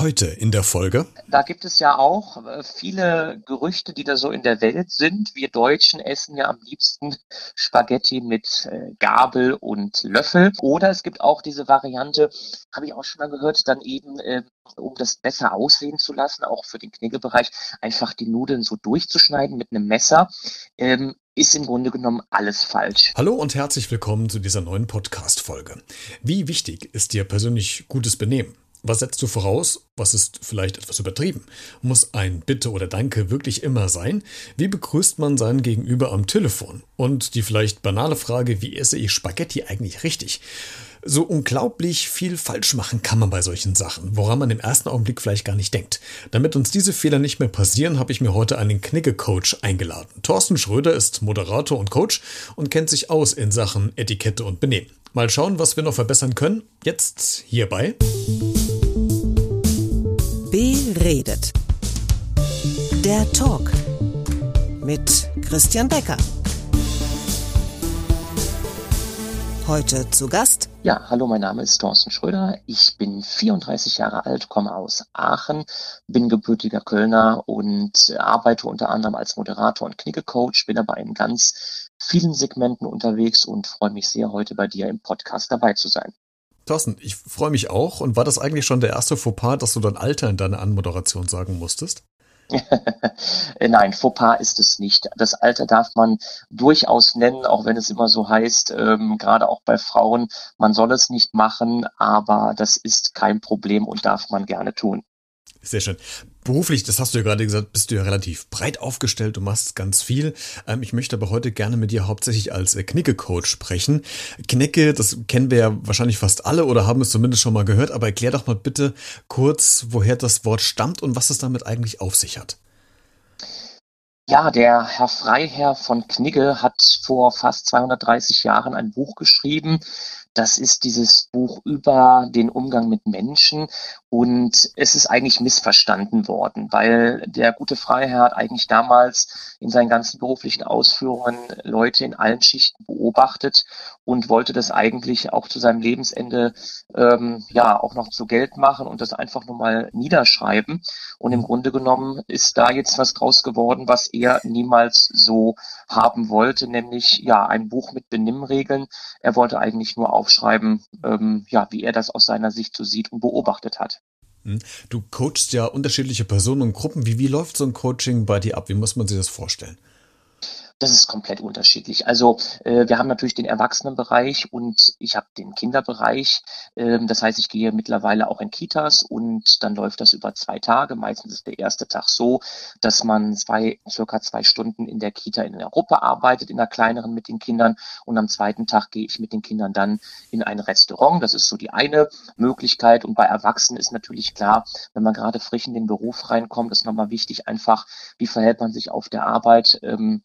heute in der Folge? Da gibt es ja auch äh, viele Gerüchte, die da so in der Welt sind. Wir Deutschen essen ja am liebsten Spaghetti mit äh, Gabel und Löffel. Oder es gibt auch diese Variante, habe ich auch schon mal gehört, dann eben, äh, um das besser aussehen zu lassen, auch für den Kniggebereich, einfach die Nudeln so durchzuschneiden mit einem Messer. Ähm, ist im Grunde genommen alles falsch. Hallo und herzlich willkommen zu dieser neuen Podcast-Folge. Wie wichtig ist dir persönlich gutes Benehmen? Was setzt du voraus? Was ist vielleicht etwas übertrieben? Muss ein Bitte oder Danke wirklich immer sein? Wie begrüßt man seinen Gegenüber am Telefon? Und die vielleicht banale Frage, wie esse ich Spaghetti eigentlich richtig? So unglaublich viel falsch machen kann man bei solchen Sachen, woran man im ersten Augenblick vielleicht gar nicht denkt. Damit uns diese Fehler nicht mehr passieren, habe ich mir heute einen Knigge-Coach eingeladen. Thorsten Schröder ist Moderator und Coach und kennt sich aus in Sachen Etikette und Benehmen. Mal schauen, was wir noch verbessern können. Jetzt hierbei. Beredet. Der Talk mit Christian Becker. Heute zu Gast. Ja, hallo, mein Name ist Thorsten Schröder. Ich bin 34 Jahre alt, komme aus Aachen, bin gebürtiger Kölner und arbeite unter anderem als Moderator und Knigge-Coach, bin aber in ganz vielen Segmenten unterwegs und freue mich sehr, heute bei dir im Podcast dabei zu sein. Thorsten, ich freue mich auch. Und war das eigentlich schon der erste Fauxpas, dass du dein Alter in deiner Anmoderation sagen musstest? Nein, Fauxpas ist es nicht. Das Alter darf man durchaus nennen, auch wenn es immer so heißt, ähm, gerade auch bei Frauen, man soll es nicht machen, aber das ist kein Problem und darf man gerne tun. Sehr schön. Beruflich, das hast du ja gerade gesagt, bist du ja relativ breit aufgestellt, du machst ganz viel. Ähm, ich möchte aber heute gerne mit dir hauptsächlich als äh, Knicke-Coach sprechen. Knicke, das kennen wir ja wahrscheinlich fast alle oder haben es zumindest schon mal gehört, aber erklär doch mal bitte kurz, woher das Wort stammt und was es damit eigentlich auf sich hat. Ja, der Herr Freiherr von Knigge hat vor fast 230 Jahren ein Buch geschrieben, das ist dieses Buch über den Umgang mit Menschen und es ist eigentlich missverstanden worden, weil der gute Freiherr hat eigentlich damals in seinen ganzen beruflichen Ausführungen Leute in allen Schichten beobachtet und wollte das eigentlich auch zu seinem Lebensende ähm, ja auch noch zu Geld machen und das einfach nur mal niederschreiben. Und im Grunde genommen ist da jetzt was draus geworden, was er niemals so haben wollte, nämlich ja ein Buch mit Benimmregeln. Er wollte eigentlich nur aufschreiben, ähm, ja, wie er das aus seiner Sicht so sieht und beobachtet hat. Hm. Du coachst ja unterschiedliche Personen und Gruppen. Wie, wie läuft so ein Coaching bei dir ab? Wie muss man sich das vorstellen? Das ist komplett unterschiedlich. Also äh, wir haben natürlich den Erwachsenenbereich und ich habe den Kinderbereich. Ähm, das heißt, ich gehe mittlerweile auch in Kitas und dann läuft das über zwei Tage. Meistens ist der erste Tag so, dass man zwei, circa zwei Stunden in der Kita in der Gruppe arbeitet, in der kleineren mit den Kindern. Und am zweiten Tag gehe ich mit den Kindern dann in ein Restaurant. Das ist so die eine Möglichkeit. Und bei Erwachsenen ist natürlich klar, wenn man gerade frisch in den Beruf reinkommt, ist nochmal wichtig einfach, wie verhält man sich auf der Arbeit. Ähm,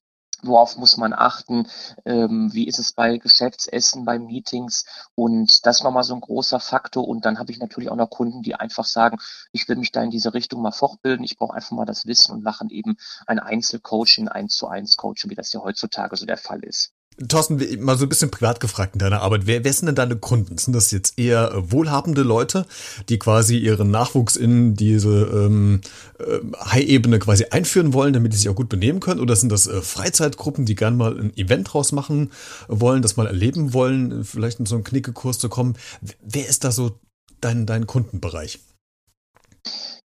worauf muss man achten, ähm, wie ist es bei Geschäftsessen, bei Meetings? Und das nochmal so ein großer Faktor. Und dann habe ich natürlich auch noch Kunden, die einfach sagen, ich will mich da in diese Richtung mal fortbilden, ich brauche einfach mal das Wissen und machen eben ein Einzelcoaching, eins zu eins Coaching, wie das ja heutzutage so der Fall ist. Thorsten, mal so ein bisschen privat gefragt in deiner Arbeit. Wer, wer sind denn deine Kunden? Sind das jetzt eher äh, wohlhabende Leute, die quasi ihren Nachwuchs in diese ähm, äh, High-Ebene quasi einführen wollen, damit die sich auch gut benehmen können? Oder sind das äh, Freizeitgruppen, die gern mal ein Event draus machen wollen, das mal erleben wollen, vielleicht in so einen Knickekurs zu kommen? Wer ist da so dein, dein Kundenbereich?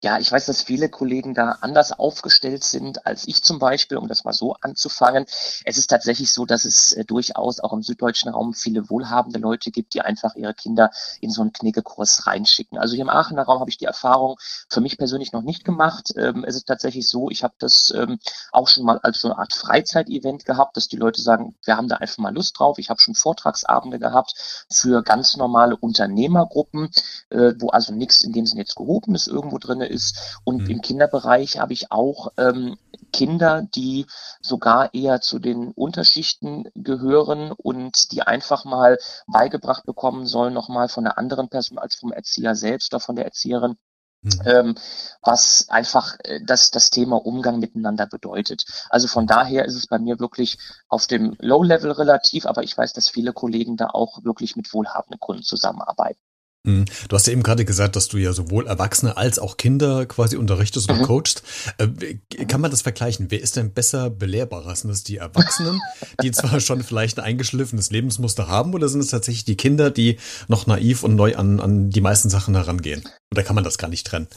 Ja, ich weiß, dass viele Kollegen da anders aufgestellt sind als ich zum Beispiel, um das mal so anzufangen. Es ist tatsächlich so, dass es äh, durchaus auch im süddeutschen Raum viele wohlhabende Leute gibt, die einfach ihre Kinder in so einen Knickekurs reinschicken. Also hier im Aachener Raum habe ich die Erfahrung für mich persönlich noch nicht gemacht. Ähm, es ist tatsächlich so, ich habe das ähm, auch schon mal als so eine Art Freizeitevent gehabt, dass die Leute sagen, wir haben da einfach mal Lust drauf. Ich habe schon Vortragsabende gehabt für ganz normale Unternehmergruppen, äh, wo also nichts in dem Sinne jetzt gehoben ist, irgendwo drin ist. Und mhm. im Kinderbereich habe ich auch ähm, Kinder, die sogar eher zu den Unterschichten gehören und die einfach mal beigebracht bekommen sollen, nochmal von einer anderen Person als vom Erzieher selbst oder von der Erzieherin, Mhm. Ähm, was einfach äh, das, das Thema Umgang miteinander bedeutet. Also von daher ist es bei mir wirklich auf dem Low-Level relativ, aber ich weiß, dass viele Kollegen da auch wirklich mit wohlhabenden Kunden zusammenarbeiten. Hm. Du hast ja eben gerade gesagt, dass du ja sowohl Erwachsene als auch Kinder quasi unterrichtest und mhm. coachst. Äh, kann man das vergleichen? Wer ist denn besser belehrbarer? Sind es die Erwachsenen, die zwar schon vielleicht ein eingeschliffenes Lebensmuster haben, oder sind es tatsächlich die Kinder, die noch naiv und neu an, an die meisten Sachen herangehen? Oder kann man das gar nicht trennen?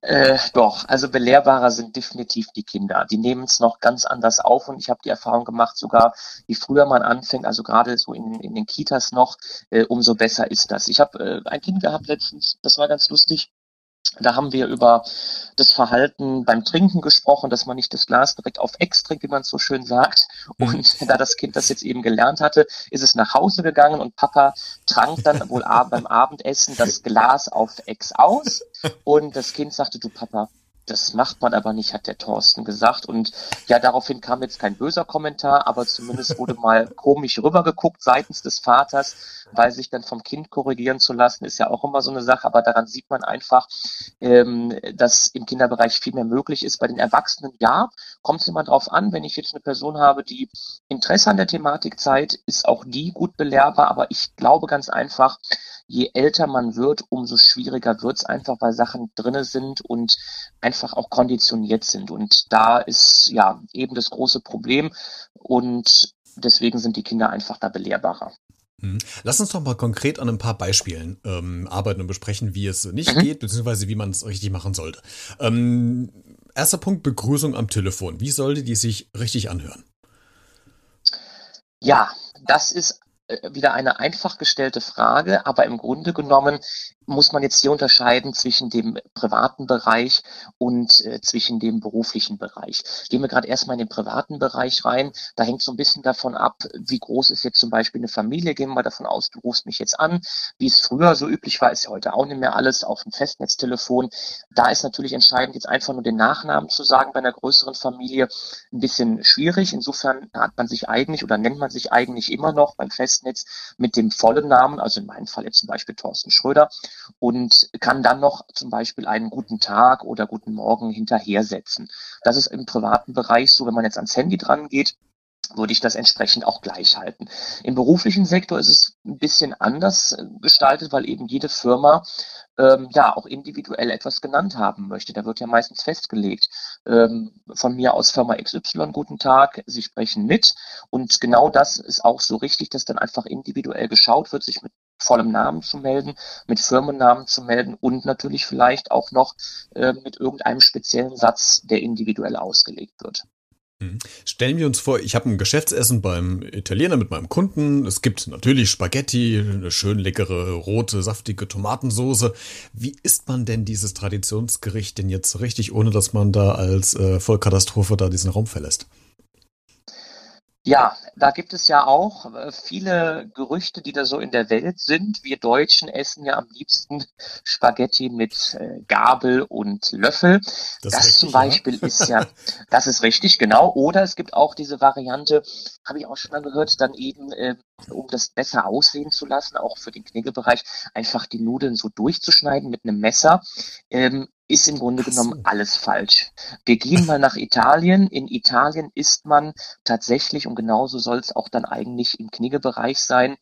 Äh, doch, also belehrbarer sind definitiv die Kinder. Die nehmen es noch ganz anders auf und ich habe die Erfahrung gemacht, sogar wie früher man anfängt, also gerade so in, in den Kitas noch, äh, umso besser ist das. Ich habe äh, ein Kind gehabt letztens, das war ganz lustig. Da haben wir über das Verhalten beim Trinken gesprochen, dass man nicht das Glas direkt auf Ex trinkt, wie man es so schön sagt. Mhm. Und da das Kind das jetzt eben gelernt hatte, ist es nach Hause gegangen und Papa trank dann wohl beim Abendessen das Glas auf Ex aus. Und das Kind sagte, du Papa, das macht man aber nicht, hat der Thorsten gesagt. Und ja, daraufhin kam jetzt kein böser Kommentar, aber zumindest wurde mal komisch rübergeguckt seitens des Vaters, weil sich dann vom Kind korrigieren zu lassen, ist ja auch immer so eine Sache. Aber daran sieht man einfach, ähm, dass im Kinderbereich viel mehr möglich ist. Bei den Erwachsenen, ja, kommt es immer drauf an. Wenn ich jetzt eine Person habe, die Interesse an der Thematik zeigt, ist auch die gut belehrbar. Aber ich glaube ganz einfach, je älter man wird, umso schwieriger wird es einfach, weil Sachen drinne sind und einfach auch konditioniert sind. Und da ist ja eben das große Problem und deswegen sind die Kinder einfach da belehrbarer. Mhm. Lass uns doch mal konkret an ein paar Beispielen ähm, arbeiten und besprechen, wie es nicht mhm. geht, beziehungsweise wie man es richtig machen sollte. Ähm, erster Punkt, Begrüßung am Telefon. Wie sollte die sich richtig anhören? Ja, das ist äh, wieder eine einfach gestellte Frage, aber im Grunde genommen muss man jetzt hier unterscheiden zwischen dem privaten Bereich und äh, zwischen dem beruflichen Bereich. Gehen wir gerade erstmal in den privaten Bereich rein. Da hängt so ein bisschen davon ab, wie groß ist jetzt zum Beispiel eine Familie. Gehen wir mal davon aus, du rufst mich jetzt an. Wie es früher so üblich war, ist ja heute auch nicht mehr alles auf dem Festnetztelefon. Da ist natürlich entscheidend, jetzt einfach nur den Nachnamen zu sagen bei einer größeren Familie. Ein bisschen schwierig. Insofern hat man sich eigentlich oder nennt man sich eigentlich immer noch beim Festnetz mit dem vollen Namen, also in meinem Fall jetzt zum Beispiel Thorsten Schröder und kann dann noch zum Beispiel einen guten Tag oder guten Morgen hinterhersetzen. Das ist im privaten Bereich so, wenn man jetzt ans Handy dran geht, würde ich das entsprechend auch gleich halten. Im beruflichen Sektor ist es ein bisschen anders äh, gestaltet, weil eben jede Firma ähm, ja auch individuell etwas genannt haben möchte. Da wird ja meistens festgelegt, ähm, von mir aus Firma XY, guten Tag, Sie sprechen mit. Und genau das ist auch so richtig, dass dann einfach individuell geschaut wird, sich mit vollem Namen zu melden, mit Firmennamen zu melden und natürlich vielleicht auch noch äh, mit irgendeinem speziellen Satz, der individuell ausgelegt wird. Mhm. Stellen wir uns vor, ich habe ein Geschäftsessen beim Italiener mit meinem Kunden. Es gibt natürlich Spaghetti, eine schön leckere rote, saftige Tomatensoße. Wie isst man denn dieses Traditionsgericht denn jetzt richtig, ohne dass man da als äh, Vollkatastrophe da diesen Raum verlässt? Ja, da gibt es ja auch äh, viele Gerüchte, die da so in der Welt sind. Wir Deutschen essen ja am liebsten Spaghetti mit äh, Gabel und Löffel. Das, das richtig, zum Beispiel ja? ist ja, das ist richtig, genau. Oder es gibt auch diese Variante, habe ich auch schon mal gehört, dann eben, äh, um das besser aussehen zu lassen, auch für den Kniggebereich, einfach die Nudeln so durchzuschneiden mit einem Messer. Ähm, ist im Grunde genommen alles falsch. Wir gehen mal nach Italien. In Italien isst man tatsächlich, und genauso soll es auch dann eigentlich im Kniggebereich sein,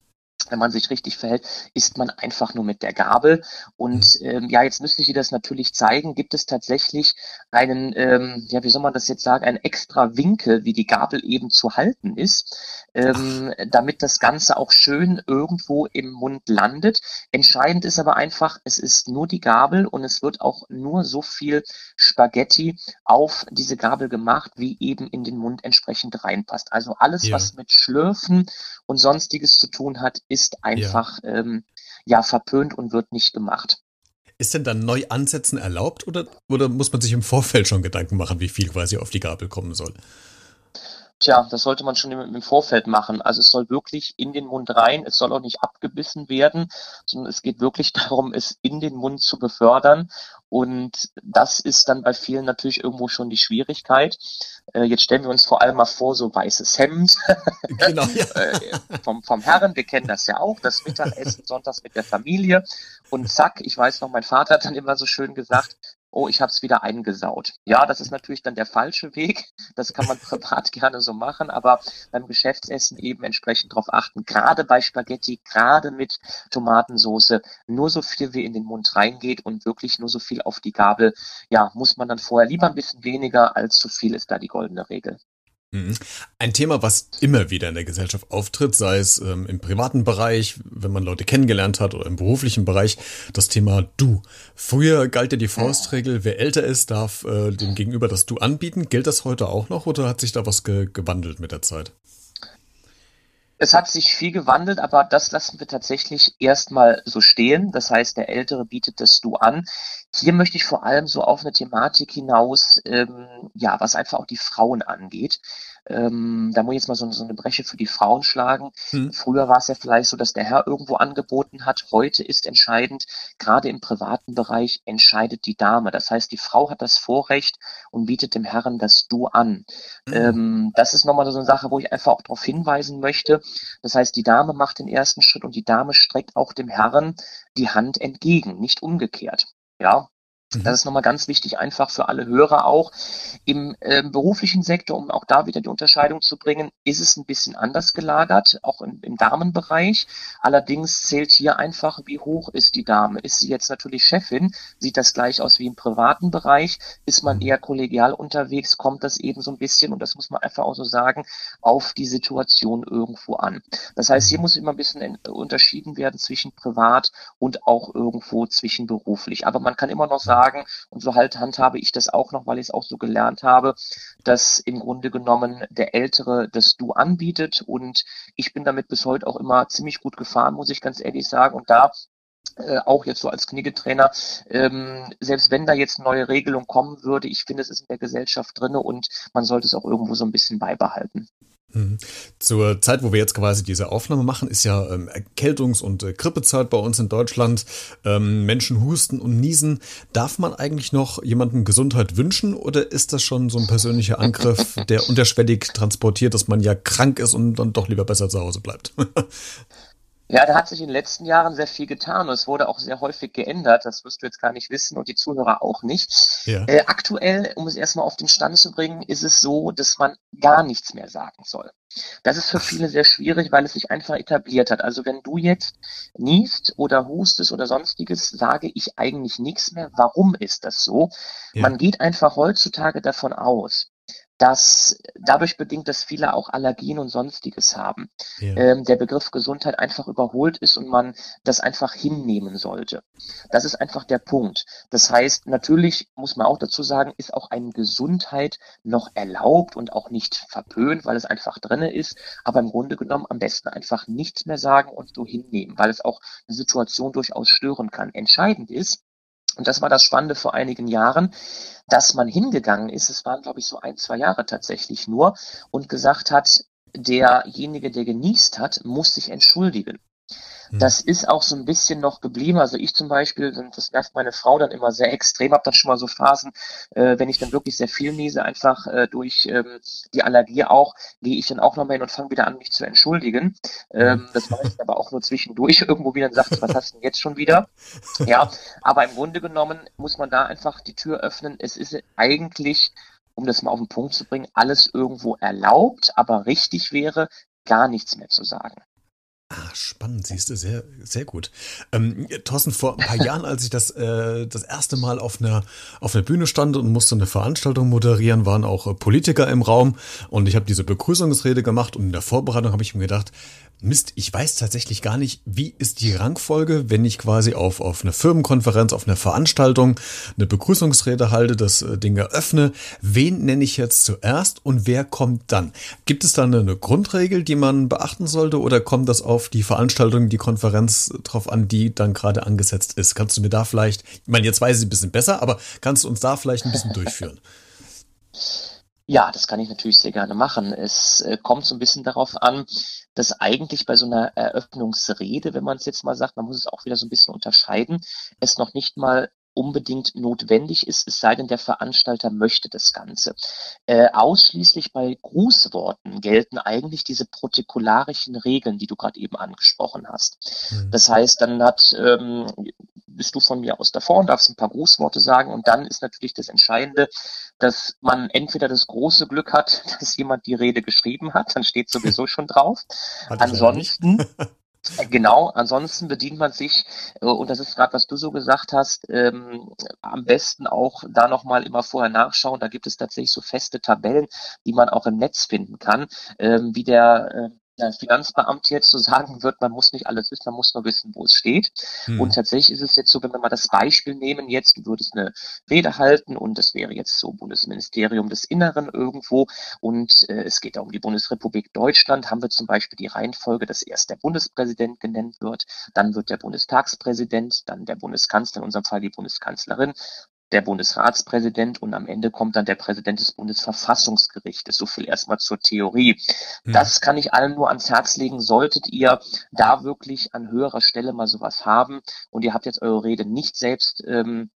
wenn man sich richtig verhält, isst man einfach nur mit der Gabel. Und mhm. ähm, ja, jetzt müsste ich dir das natürlich zeigen. Gibt es tatsächlich einen, ähm, ja, wie soll man das jetzt sagen, einen extra Winkel, wie die Gabel eben zu halten ist, ähm, damit das Ganze auch schön irgendwo im Mund landet. Entscheidend ist aber einfach, es ist nur die Gabel und es wird auch nur so viel Spaghetti auf diese Gabel gemacht, wie eben in den Mund entsprechend reinpasst. Also alles, ja. was mit Schlürfen und sonstiges zu tun hat, ist einfach ja. Ähm, ja verpönt und wird nicht gemacht. Ist denn dann neu ansetzen erlaubt oder, oder muss man sich im Vorfeld schon Gedanken machen, wie viel quasi auf die Gabel kommen soll? Tja, das sollte man schon im, im, Vorfeld machen. Also es soll wirklich in den Mund rein, es soll auch nicht abgebissen werden, sondern es geht wirklich darum, es in den Mund zu befördern. Und das ist dann bei vielen natürlich irgendwo schon die Schwierigkeit. Äh, jetzt stellen wir uns vor allem mal vor, so weißes Hemd genau, ja. äh, vom, vom Herren, wir kennen das ja auch, das Mittagessen sonntags mit der Familie. Und zack, ich weiß noch, mein Vater hat dann immer so schön gesagt, oh, ich habe es wieder eingesaut. Ja, das ist natürlich dann der falsche Weg. Das kann man privat gerne so machen, aber beim Geschäftsessen eben entsprechend darauf achten, gerade bei Spaghetti, gerade mit Tomatensauce, nur so viel wie in den Mund reingeht und wirklich nur so viel auf die Gabel, ja, muss man dann vorher lieber ein bisschen weniger als zu viel ist da die goldene Regel. Ein Thema, was immer wieder in der Gesellschaft auftritt, sei es ähm, im privaten Bereich, wenn man Leute kennengelernt hat oder im beruflichen Bereich, das Thema Du. Früher galt ja die Faustregel, wer älter ist, darf äh, dem Gegenüber das Du anbieten. Gilt das heute auch noch oder hat sich da was ge gewandelt mit der Zeit? Es hat sich viel gewandelt, aber das lassen wir tatsächlich erstmal so stehen. Das heißt, der Ältere bietet das Du an. Hier möchte ich vor allem so auf eine Thematik hinaus, ähm, ja, was einfach auch die Frauen angeht. Ähm, da muss ich jetzt mal so, so, eine Breche für die Frauen schlagen. Hm. Früher war es ja vielleicht so, dass der Herr irgendwo angeboten hat. Heute ist entscheidend, gerade im privaten Bereich entscheidet die Dame. Das heißt, die Frau hat das Vorrecht und bietet dem Herrn das Du an. Hm. Ähm, das ist nochmal so eine Sache, wo ich einfach auch darauf hinweisen möchte. Das heißt, die Dame macht den ersten Schritt und die Dame streckt auch dem Herrn die Hand entgegen, nicht umgekehrt. Ja, das mhm. ist nochmal ganz wichtig, einfach für alle Hörer auch. Im äh, beruflichen Sektor, um auch da wieder die Unterscheidung zu bringen, ist es ein bisschen anders gelagert, auch im, im Damenbereich. Allerdings zählt hier einfach, wie hoch ist die Dame. Ist sie jetzt natürlich Chefin, sieht das gleich aus wie im privaten Bereich. Ist man mhm. eher kollegial unterwegs, kommt das eben so ein bisschen, und das muss man einfach auch so sagen, auf die Situation irgendwo an. Das heißt, hier mhm. muss immer ein bisschen unterschieden werden zwischen privat und auch irgendwo zwischen beruflich. Aber man kann immer noch sagen, sagen. Und so halt handhabe ich das auch noch, weil ich es auch so gelernt habe, dass im Grunde genommen der Ältere das Du anbietet. Und ich bin damit bis heute auch immer ziemlich gut gefahren, muss ich ganz ehrlich sagen. Und da äh, auch jetzt so als Kniggetrainer, ähm, selbst wenn da jetzt neue Regelung kommen würde, ich finde, es ist in der Gesellschaft drinne und man sollte es auch irgendwo so ein bisschen beibehalten. Mhm. Zur Zeit, wo wir jetzt quasi diese Aufnahme machen, ist ja ähm, Erkältungs- und äh, Grippezeit bei uns in Deutschland. Ähm, Menschen husten und niesen. Darf man eigentlich noch jemandem Gesundheit wünschen oder ist das schon so ein persönlicher Angriff, der unterschwellig transportiert, dass man ja krank ist und dann doch lieber besser zu Hause bleibt? Ja, da hat sich in den letzten Jahren sehr viel getan und es wurde auch sehr häufig geändert. Das wirst du jetzt gar nicht wissen und die Zuhörer auch nicht. Ja. Äh, aktuell, um es erstmal auf den Stand zu bringen, ist es so, dass man gar nichts mehr sagen soll. Das ist für viele sehr schwierig, weil es sich einfach etabliert hat. Also wenn du jetzt niest oder hustest oder sonstiges, sage ich eigentlich nichts mehr. Warum ist das so? Ja. Man geht einfach heutzutage davon aus, dass dadurch bedingt, dass viele auch Allergien und sonstiges haben, ja. ähm, der Begriff Gesundheit einfach überholt ist und man das einfach hinnehmen sollte. Das ist einfach der Punkt. Das heißt, natürlich muss man auch dazu sagen, ist auch eine Gesundheit noch erlaubt und auch nicht verpönt, weil es einfach drinne ist, aber im Grunde genommen am besten einfach nichts mehr sagen und so hinnehmen, weil es auch eine Situation durchaus stören kann. Entscheidend ist, und das war das Spannende vor einigen Jahren, dass man hingegangen ist, es waren, glaube ich, so ein, zwei Jahre tatsächlich nur, und gesagt hat, derjenige, der genießt hat, muss sich entschuldigen. Hm. Das ist auch so ein bisschen noch geblieben. Also ich zum Beispiel, das nervt meine Frau dann immer sehr extrem, habe dann schon mal so Phasen, äh, wenn ich dann wirklich sehr viel niese, einfach äh, durch ähm, die Allergie auch, gehe ich dann auch nochmal hin und fange wieder an, mich zu entschuldigen. Ähm, hm. das mache ich aber auch nur zwischendurch irgendwo wieder und sagt, was hast du denn jetzt schon wieder? Ja, aber im Grunde genommen muss man da einfach die Tür öffnen. Es ist eigentlich um das mal auf den Punkt zu bringen, alles irgendwo erlaubt, aber richtig wäre, gar nichts mehr zu sagen. Ah, spannend, siehst du, sehr, sehr gut. Ähm, Thorsten, vor ein paar Jahren, als ich das, äh, das erste Mal auf einer, auf einer Bühne stand und musste eine Veranstaltung moderieren, waren auch äh, Politiker im Raum und ich habe diese Begrüßungsrede gemacht und in der Vorbereitung habe ich mir gedacht, Mist, ich weiß tatsächlich gar nicht, wie ist die Rangfolge, wenn ich quasi auf, auf einer Firmenkonferenz, auf einer Veranstaltung eine Begrüßungsrede halte, das äh, Ding eröffne. Wen nenne ich jetzt zuerst und wer kommt dann? Gibt es da eine, eine Grundregel, die man beachten sollte oder kommt das auf die Veranstaltung, die Konferenz drauf an, die dann gerade angesetzt ist? Kannst du mir da vielleicht, ich meine, jetzt weiß ich ein bisschen besser, aber kannst du uns da vielleicht ein bisschen durchführen? Ja, das kann ich natürlich sehr gerne machen. Es äh, kommt so ein bisschen darauf an, dass eigentlich bei so einer Eröffnungsrede, wenn man es jetzt mal sagt, man muss es auch wieder so ein bisschen unterscheiden, es noch nicht mal unbedingt notwendig ist, es sei denn, der Veranstalter möchte das Ganze. Äh, ausschließlich bei Grußworten gelten eigentlich diese protokollarischen Regeln, die du gerade eben angesprochen hast. Mhm. Das heißt, dann hat ähm, bist du von mir aus davor und darfst ein paar Grußworte sagen. Und dann ist natürlich das Entscheidende, dass man entweder das große Glück hat, dass jemand die Rede geschrieben hat, dann steht sowieso schon drauf. Ansonsten Genau, ansonsten bedient man sich, äh, und das ist gerade, was du so gesagt hast, ähm, am besten auch da nochmal immer vorher nachschauen. Da gibt es tatsächlich so feste Tabellen, die man auch im Netz finden kann, ähm, wie der äh, ja, Finanzbeamt jetzt so sagen wird, man muss nicht alles wissen, man muss nur wissen, wo es steht. Hm. Und tatsächlich ist es jetzt so, wenn wir mal das Beispiel nehmen, jetzt du würdest eine Rede halten und das wäre jetzt so Bundesministerium des Inneren irgendwo und äh, es geht da um die Bundesrepublik Deutschland, haben wir zum Beispiel die Reihenfolge, dass erst der Bundespräsident genannt wird, dann wird der Bundestagspräsident, dann der Bundeskanzler, in unserem Fall die Bundeskanzlerin, der Bundesratspräsident und am Ende kommt dann der Präsident des Bundesverfassungsgerichtes. So viel erstmal zur Theorie. Hm. Das kann ich allen nur ans Herz legen. Solltet ihr da wirklich an höherer Stelle mal sowas haben und ihr habt jetzt eure Rede nicht selbst ähm,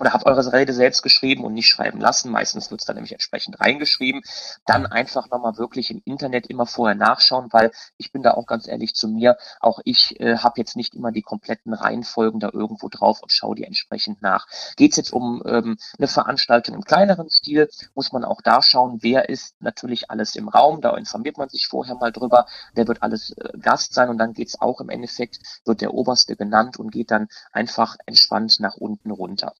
oder habt eure Rede selbst geschrieben und nicht schreiben lassen, meistens wird es dann nämlich entsprechend reingeschrieben, dann einfach nochmal wirklich im Internet immer vorher nachschauen, weil ich bin da auch ganz ehrlich zu mir, auch ich äh, habe jetzt nicht immer die kompletten Reihenfolgen da irgendwo drauf und schaue die entsprechend nach. Geht es jetzt um ähm, eine Veranstaltung im kleineren Stil, muss man auch da schauen, wer ist natürlich alles im Raum, da informiert man sich vorher mal drüber, der wird alles äh, Gast sein und dann geht es auch im Endeffekt, wird der Oberste genannt und geht dann einfach entspannt nach unten runter.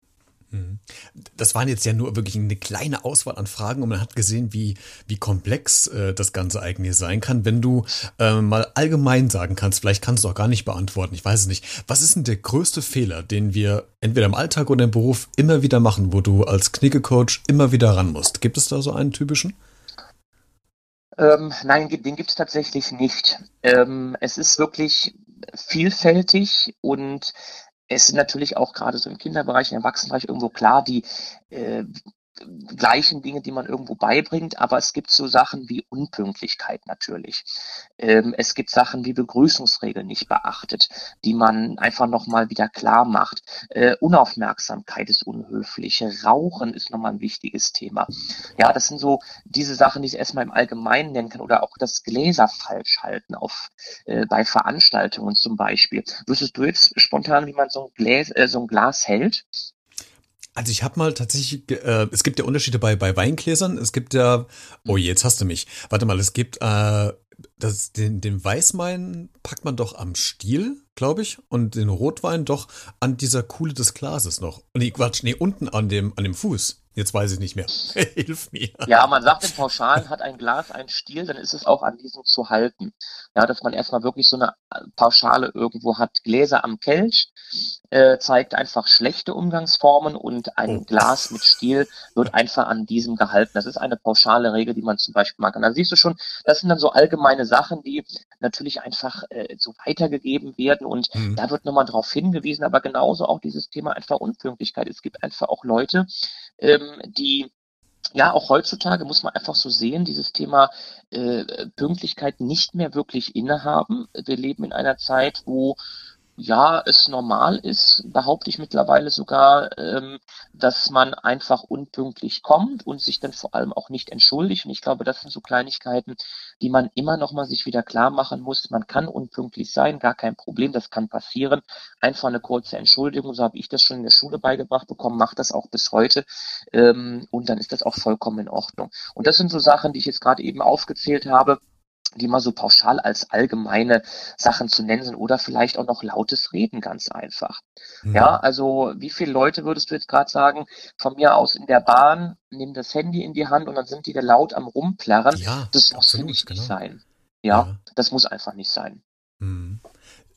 Das waren jetzt ja nur wirklich eine kleine Auswahl an Fragen und man hat gesehen, wie, wie komplex äh, das Ganze eigentlich sein kann. Wenn du äh, mal allgemein sagen kannst, vielleicht kannst du auch gar nicht beantworten, ich weiß es nicht. Was ist denn der größte Fehler, den wir entweder im Alltag oder im Beruf immer wieder machen, wo du als Knickecoach immer wieder ran musst? Gibt es da so einen typischen? Ähm, nein, den gibt es tatsächlich nicht. Ähm, es ist wirklich vielfältig und es sind natürlich auch gerade so im Kinderbereich, im Erwachsenenbereich irgendwo klar die äh, gleichen Dinge, die man irgendwo beibringt, aber es gibt so Sachen wie Unpünktlichkeit natürlich. Ähm, es gibt Sachen wie Begrüßungsregeln nicht beachtet, die man einfach nochmal wieder klar macht. Äh, Unaufmerksamkeit ist unhöflich. Rauchen ist nochmal ein wichtiges Thema. Ja, das sind so diese Sachen, die ich erstmal im Allgemeinen nennen kann oder auch das Gläser falsch halten auf, äh, bei Veranstaltungen zum Beispiel. Wüsstest du jetzt spontan, wie man so ein, Gläs, äh, so ein Glas hält? Also ich habe mal tatsächlich, äh, es gibt ja Unterschiede bei, bei Weingläsern. Es gibt ja, oh jetzt hast du mich. Warte mal, es gibt äh, das, den, den Weißwein packt man doch am Stiel, glaube ich, und den Rotwein doch an dieser Kuhle des Glases noch. Nee, Quatsch, nee, unten an dem, an dem Fuß. Jetzt weiß ich nicht mehr. Hilf mir. Ja, man sagt im Pauschalen, hat ein Glas einen Stiel, dann ist es auch an diesem zu halten. Ja, dass man erstmal wirklich so eine Pauschale irgendwo hat. Gläser am Kelch äh, zeigt einfach schlechte Umgangsformen und ein oh. Glas mit Stiel wird einfach an diesem gehalten. Das ist eine pauschale Regel, die man zum Beispiel machen kann. Da siehst du schon, das sind dann so allgemeine Sachen, die natürlich einfach äh, so weitergegeben werden und mhm. da wird nochmal drauf hingewiesen, aber genauso auch dieses Thema einfach Unpünktlichkeit. Es gibt einfach auch Leute, ähm, die ja, auch heutzutage muss man einfach so sehen, dieses Thema äh, Pünktlichkeit nicht mehr wirklich innehaben. Wir leben in einer Zeit, wo ja, es normal ist, behaupte ich mittlerweile sogar, ähm, dass man einfach unpünktlich kommt und sich dann vor allem auch nicht entschuldigt. Und ich glaube, das sind so Kleinigkeiten, die man immer noch mal sich wieder klar machen muss. Man kann unpünktlich sein, gar kein Problem, das kann passieren. Einfach eine kurze Entschuldigung, so habe ich das schon in der Schule beigebracht bekommen, mache das auch bis heute ähm, und dann ist das auch vollkommen in Ordnung. Und das sind so Sachen, die ich jetzt gerade eben aufgezählt habe die mal so pauschal als allgemeine Sachen zu nennen sind oder vielleicht auch noch lautes Reden ganz einfach. Mhm. Ja, also wie viele Leute würdest du jetzt gerade sagen, von mir aus in der Bahn, nehmen das Handy in die Hand und dann sind die da laut am Rumplärren. Ja, das muss nicht genau. sein. Ja, ja, das muss einfach nicht sein. Mhm.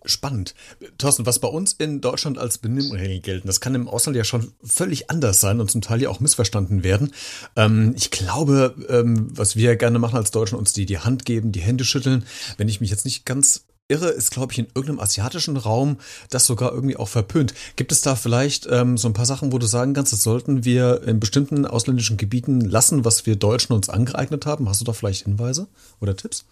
Spannend. Thorsten, was bei uns in Deutschland als Benimmregeln gelten, das kann im Ausland ja schon völlig anders sein und zum Teil ja auch missverstanden werden. Ähm, ich glaube, ähm, was wir gerne machen als Deutschen, uns die, die Hand geben, die Hände schütteln. Wenn ich mich jetzt nicht ganz irre, ist, glaube ich, in irgendeinem asiatischen Raum das sogar irgendwie auch verpönt. Gibt es da vielleicht ähm, so ein paar Sachen, wo du sagen kannst, das sollten wir in bestimmten ausländischen Gebieten lassen, was wir Deutschen uns angeeignet haben? Hast du da vielleicht Hinweise oder Tipps?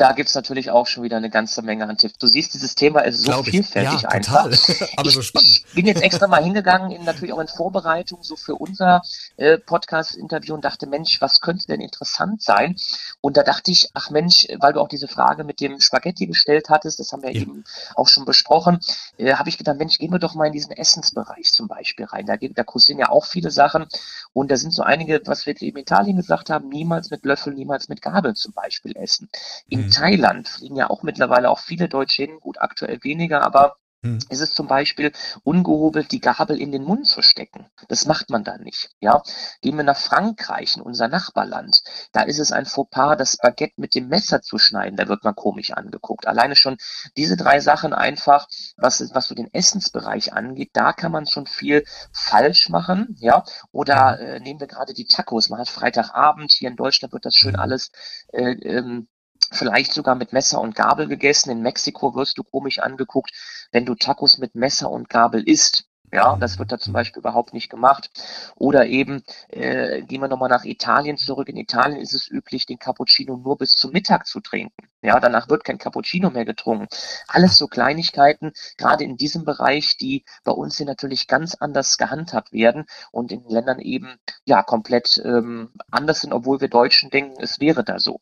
Da gibt's natürlich auch schon wieder eine ganze Menge an Tipps. Du siehst, dieses Thema ist so Glaub ich. vielfältig Ja, einfach. total. Aber so spannend. Ich bin jetzt extra mal hingegangen, in, natürlich auch in Vorbereitung so für unser äh, Podcast-Interview und dachte, Mensch, was könnte denn interessant sein? Und da dachte ich, ach Mensch, weil du auch diese Frage mit dem Spaghetti gestellt hattest, das haben wir Ja. eben auch schon besprochen, äh, habe ich gedacht, Mensch, gehen wir doch mal in diesen Essensbereich zum Beispiel rein. Da, da kursieren ja auch viele Sachen und da sind so einige, was wir eben in Italien gesagt haben, niemals mit Löffel, niemals mit Gabel zum Beispiel essen. In Mhm. Thailand fliegen ja auch mittlerweile auch viele Deutsche hin, gut, aktuell weniger, aber Mhm. ist es zum Beispiel ungehobelt, die Gabel in den Mund zu stecken. Das macht man da nicht. Ja, gehen wir nach Frankreich, in unser Nachbarland. Da ist es ein Fauxpas, das Baguette mit dem Messer zu schneiden. Da wird man komisch angeguckt. Alleine schon diese drei Sachen einfach, was, was so den Essensbereich angeht, da kann man schon viel falsch machen. Ja, oder äh, nehmen wir gerade die Tacos. Man hat Freitagabend. Hier in Deutschland wird das schön Mhm. alles äh, ähm, vielleicht sogar mit Messer und Gabel gegessen. In Mexiko wirst du komisch angeguckt, wenn du Tacos mit Messer und Gabel isst. Ja, das wird da zum Beispiel überhaupt nicht gemacht. Oder eben, äh, gehen wir nochmal nach Italien zurück. In Italien ist es üblich, den Cappuccino nur bis zum Mittag zu trinken. Ja, danach wird kein Cappuccino mehr getrunken. Alles so Kleinigkeiten, gerade in diesem Bereich, die bei uns hier natürlich ganz anders gehandhabt werden und in Ländern eben, ja, komplett ähm, anders sind, obwohl wir Deutschen denken, es wäre da so.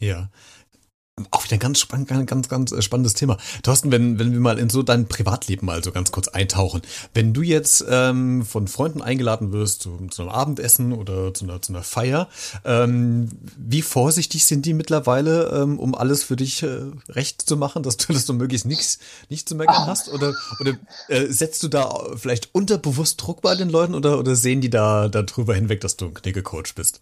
Ja. Auch wieder ein ganz, ganz, ganz, ganz äh, spannendes Thema. Thorsten, wenn, wenn wir mal in so dein Privatleben mal so ganz kurz eintauchen. Wenn du jetzt ähm, von Freunden eingeladen wirst zu, zu einem Abendessen oder zu einer, zu einer Feier, ähm, wie vorsichtig sind die mittlerweile, ähm, um alles für dich äh, recht zu machen, dass du, dass du möglichst nichts nicht zu meckern Ah. hast? Oder, oder äh, setzt du da vielleicht unterbewusst Druck bei den Leuten oder, oder sehen die da, da drüber hinweg, dass du ein Knickecoach bist?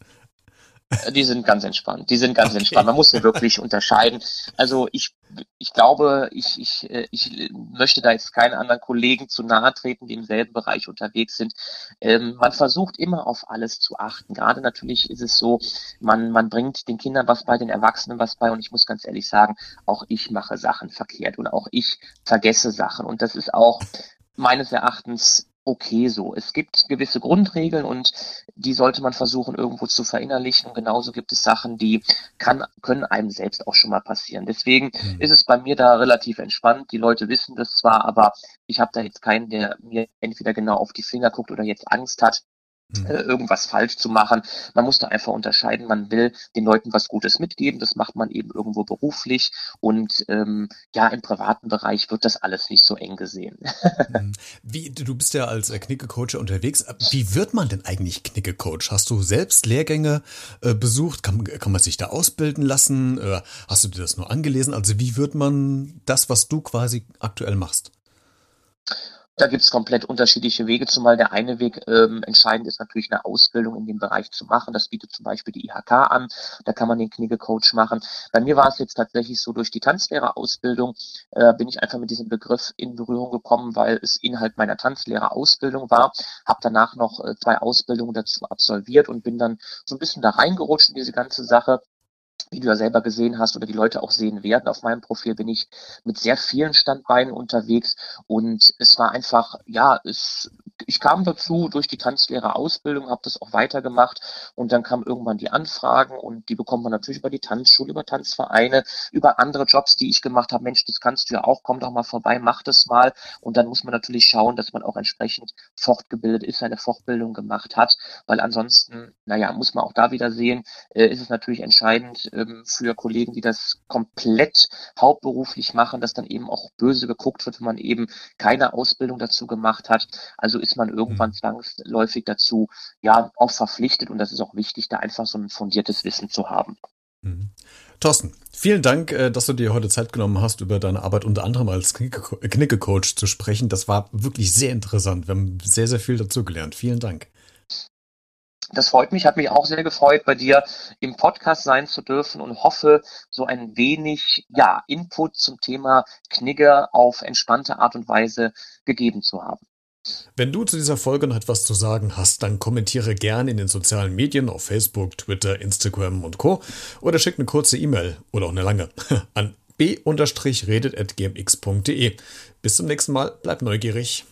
Die sind ganz entspannt. Die sind ganz Okay. entspannt. Man muss ja wirklich unterscheiden. Also ich, ich glaube, ich, ich, äh, ich möchte da jetzt keinen anderen Kollegen zu nahe treten, die im selben Bereich unterwegs sind. Ähm, man versucht immer auf alles zu achten. Gerade natürlich ist es so, man, man bringt den Kindern was bei, den Erwachsenen was bei. Und ich muss ganz ehrlich sagen, auch ich mache Sachen verkehrt und auch ich vergesse Sachen. Und das ist auch meines Erachtens okay so. Es gibt gewisse Grundregeln und die sollte man versuchen irgendwo zu verinnerlichen. Und genauso gibt es Sachen, die kann, können einem selbst auch schon mal passieren. Deswegen Hm. ist es bei mir da relativ entspannt. Die Leute wissen das zwar, aber ich habe da jetzt keinen, der mir entweder genau auf die Finger guckt oder jetzt Angst hat, irgendwas falsch zu machen. Man muss da einfach unterscheiden. Man will den Leuten was Gutes mitgeben. Das macht man eben irgendwo beruflich. Und ähm, ja, im privaten Bereich wird das alles nicht so eng gesehen. Mhm. Wie, du bist ja als äh, Knicke-Coach unterwegs. Wie wird man denn eigentlich Knicke-Coach? Hast du selbst Lehrgänge äh, besucht? Kann, kann man sich da ausbilden lassen? Äh, hast du dir das nur angelesen? Also wie wird man das, was du quasi aktuell machst? Da gibt's komplett unterschiedliche Wege, zumal der eine Weg ähm, entscheidend ist natürlich eine Ausbildung in dem Bereich zu machen. Das bietet zum Beispiel die IHK an, da kann man den Knigge-Coach machen. Bei mir war es jetzt tatsächlich so, durch die Tanzlehrerausbildung äh, bin ich einfach mit diesem Begriff in Berührung gekommen, weil es Inhalt meiner Tanzlehrerausbildung war. Habe danach noch äh, zwei Ausbildungen dazu absolviert und bin dann so ein bisschen da reingerutscht in diese ganze Sache wie du ja selber gesehen hast oder die Leute auch sehen werden, auf meinem Profil bin ich mit sehr vielen Standbeinen unterwegs und es war einfach, ja, es, ich kam dazu durch die Tanzlehrerausbildung, habe das auch weitergemacht und dann kamen irgendwann die Anfragen und die bekommt man natürlich über die Tanzschule, über Tanzvereine, über andere Jobs, die ich gemacht habe. Mensch, das kannst du ja auch, komm doch mal vorbei, mach das mal und dann muss man natürlich schauen, dass man auch entsprechend fortgebildet ist, eine Fortbildung gemacht hat, weil ansonsten, naja, muss man auch da wieder sehen, äh, ist es natürlich entscheidend ähm, für Kollegen, die das komplett hauptberuflich machen, dass dann eben auch böse geguckt wird, wenn man eben keine Ausbildung dazu gemacht hat. Also ist man irgendwann Mhm. zwangsläufig dazu, ja, auch verpflichtet und das ist auch wichtig, da einfach so ein fundiertes Wissen zu haben. Mhm. Thorsten, vielen Dank, äh, dass du dir heute Zeit genommen hast, über deine Arbeit unter anderem als Knicke- Knicke-Coach zu sprechen. Das war wirklich sehr interessant. Wir haben sehr, sehr viel dazu gelernt. Vielen Dank. Das freut mich, hat mich auch sehr gefreut, bei dir im Podcast sein zu dürfen und hoffe, so ein wenig, ja, Input zum Thema Knigge auf entspannte Art und Weise gegeben zu haben. Wenn du zu dieser Folge noch etwas zu sagen hast, dann kommentiere gern in den sozialen Medien auf Facebook, Twitter, Instagram und Co. oder schick eine kurze E-Mail oder auch eine lange an b-redet.gmx.de. Bis zum nächsten Mal, bleib neugierig.